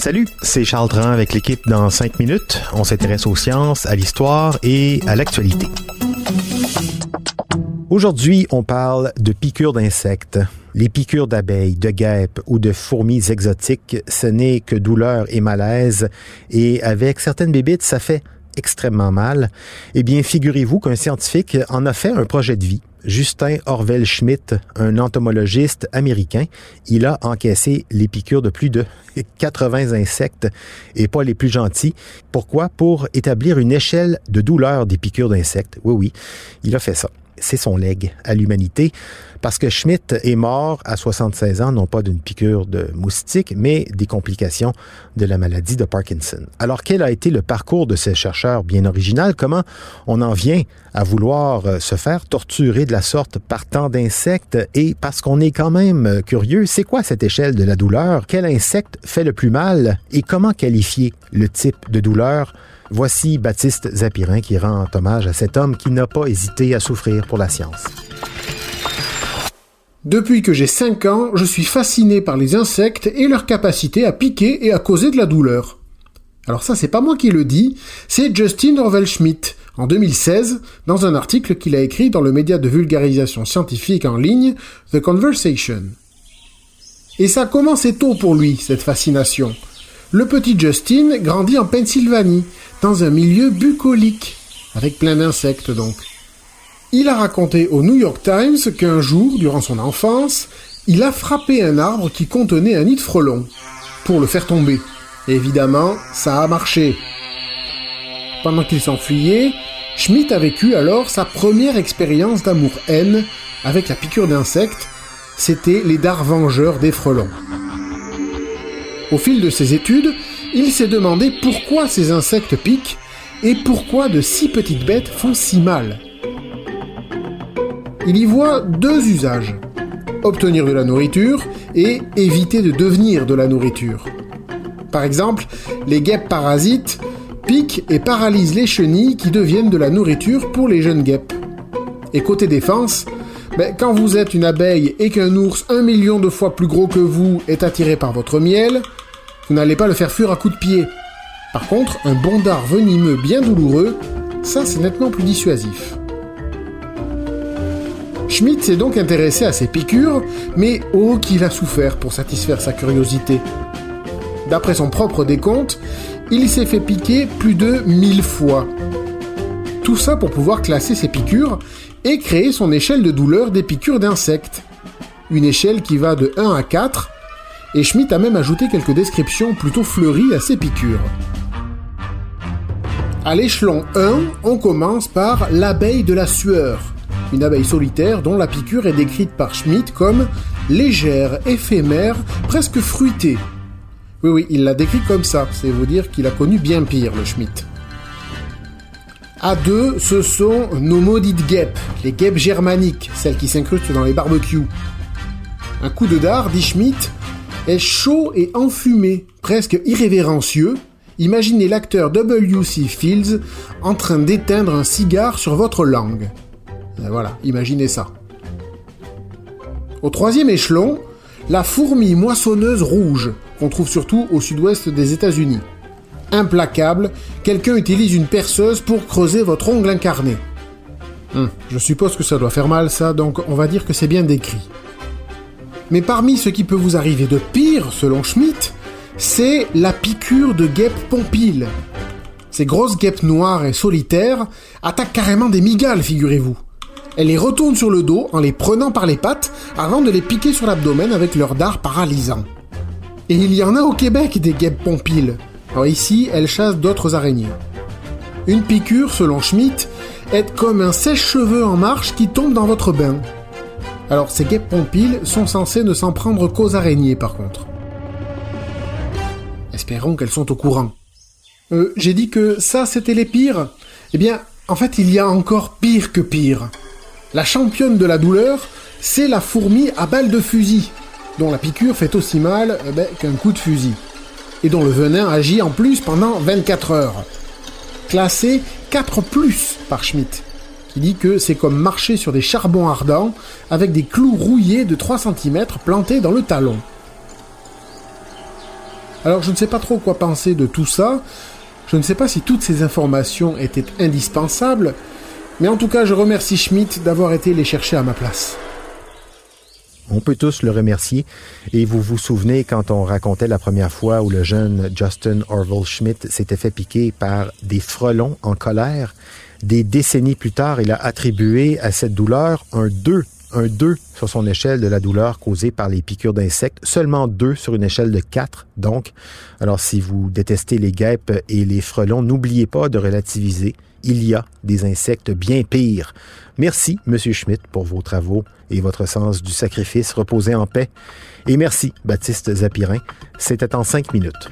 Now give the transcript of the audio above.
Salut, c'est Charles Dran avec l'équipe dans 5 minutes. On s'intéresse aux sciences, à l'histoire et à l'actualité. Aujourd'hui, on parle de piqûres d'insectes. Les piqûres d'abeilles, de guêpes ou de fourmis exotiques, ce n'est que douleur et malaise. Et avec certaines bébites, ça fait extrêmement mal. Eh bien, figurez-vous qu'un scientifique en a fait un projet de vie. Justin Orwell Schmidt, un entomologiste américain, il a encaissé les piqûres de plus de 80 insectes et pas les plus gentils. Pourquoi? Pour établir une échelle de douleur des piqûres d'insectes. Oui, oui, il a fait ça c'est son legs à l'humanité, parce que Schmidt est mort à 76 ans, non pas d'une piqûre de moustique, mais des complications de la maladie de Parkinson. Alors, quel a été le parcours de ce chercheur bien original? Comment on en vient à vouloir euh, se faire torturer de la sorte par tant d'insectes? Et parce qu'on est quand même euh, curieux, c'est quoi cette échelle de la douleur? Quel insecte fait le plus mal? Et comment qualifier le type de douleur? Voici Baptiste Zapirin qui rend hommage à cet homme qui n'a pas hésité à souffrir pour la science. Depuis que j'ai 5 ans, je suis fasciné par les insectes et leur capacité à piquer et à causer de la douleur. Alors ça, c'est pas moi qui le dis, c'est Justin Orwell Schmidt, en 2016, dans un article qu'il a écrit dans le média de vulgarisation scientifique en ligne The Conversation. Et ça a commencé tôt pour lui, cette fascination. Le petit Justin grandit en Pennsylvanie, dans un milieu bucolique, avec plein d'insectes donc. Il a raconté au New York Times qu'un jour, durant son enfance, il a frappé un arbre qui contenait un nid de frelons, pour le faire tomber. évidemment, ça a marché. Pendant qu'il s'enfuyait, Schmidt a vécu alors sa première expérience d'amour-haine avec la piqûre d'insectes, c'était les dards vengeurs des frelons. Au fil de ses études, il s'est demandé pourquoi ces insectes piquent et pourquoi de si petites bêtes font si mal. Il y voit deux usages. Obtenir de la nourriture et éviter de devenir de la nourriture. Par exemple, les guêpes parasites piquent et paralysent les chenilles qui deviennent de la nourriture pour les jeunes guêpes. Et côté défense, ben, quand vous êtes une abeille et qu'un ours un million de fois plus gros que vous est attiré par votre miel, vous n'allez pas le faire fuir à coups de pied. Par contre, un bon dard venimeux bien douloureux, ça c'est nettement plus dissuasif. Schmidt s'est donc intéressé à ces piqûres, mais oh qu'il a souffert pour satisfaire sa curiosité. D'après son propre décompte, il s'est fait piquer plus de 1000 fois. Tout ça pour pouvoir classer ses piqûres et créer son échelle de douleur des piqûres d'insectes. Une échelle qui va de 1 à 4, et Schmitt a même ajouté quelques descriptions plutôt fleuries à ces piqûres. À l'échelon 1, on commence par l'abeille de la sueur, une abeille solitaire dont la piqûre est décrite par Schmitt comme légère, éphémère, presque fruitée. Oui, oui, il l'a décrit comme ça, c'est vous dire qu'il a connu bien pire, le Schmitt. A 2, ce sont nos maudites guêpes, les guêpes germaniques, celles qui s'incrustent dans les barbecues. Un coup de dard, dit Schmitt, est chaud et enfumé, presque irrévérencieux. Imaginez l'acteur W.C. Fields en train d'éteindre un cigare sur votre langue. voilà, imaginez ça. Au troisième échelon, la fourmi moissonneuse rouge, qu'on trouve surtout au sud-ouest des États-Unis. Implacable, quelqu'un utilise une perceuse pour creuser votre ongle incarné. Hum, je suppose que ça doit faire mal ça, donc on va dire que c'est bien décrit. Mais parmi ce qui peut vous arriver de pire, selon Schmitt, c'est la piqûre de guêpes pompile. Ces grosses guêpes noires et solitaires attaquent carrément des migales, figurez-vous. Elles les retournent sur le dos en les prenant par les pattes avant de les piquer sur l'abdomen avec leur dard paralysant. Et il y en a au Québec des guêpes pompiles. Alors ici, elles chassent d'autres araignées. Une piqûre, selon Schmitt, est comme un sèche-cheveux en marche qui tombe dans votre bain. Alors ces guêpes pompiles sont censées ne s'en prendre qu'aux araignées par contre. Espérons qu'elles sont au courant. Euh, j'ai dit que ça c'était les pires. Eh bien, en fait, il y a encore pire que pire. La championne de la douleur, c'est la fourmi à balle de fusil, dont la piqûre fait aussi mal eh ben, qu'un coup de fusil, et dont le venin agit en plus pendant 24 heures. Classé 4 par Schmidt qui dit que c'est comme marcher sur des charbons ardents avec des clous rouillés de 3 cm plantés dans le talon. Alors je ne sais pas trop quoi penser de tout ça, je ne sais pas si toutes ces informations étaient indispensables, mais en tout cas je remercie Schmidt d'avoir été les chercher à ma place. On peut tous le remercier. Et vous vous souvenez quand on racontait la première fois où le jeune Justin Orville Schmidt s'était fait piquer par des frelons en colère? Des décennies plus tard, il a attribué à cette douleur un 2, un 2 sur son échelle de la douleur causée par les piqûres d'insectes, seulement 2 sur une échelle de 4 donc. Alors si vous détestez les guêpes et les frelons, n'oubliez pas de relativiser. Il y a des insectes bien pires. Merci, Monsieur Schmidt, pour vos travaux et votre sens du sacrifice. Reposez en paix. Et merci, Baptiste Zapirin. C'était en cinq minutes.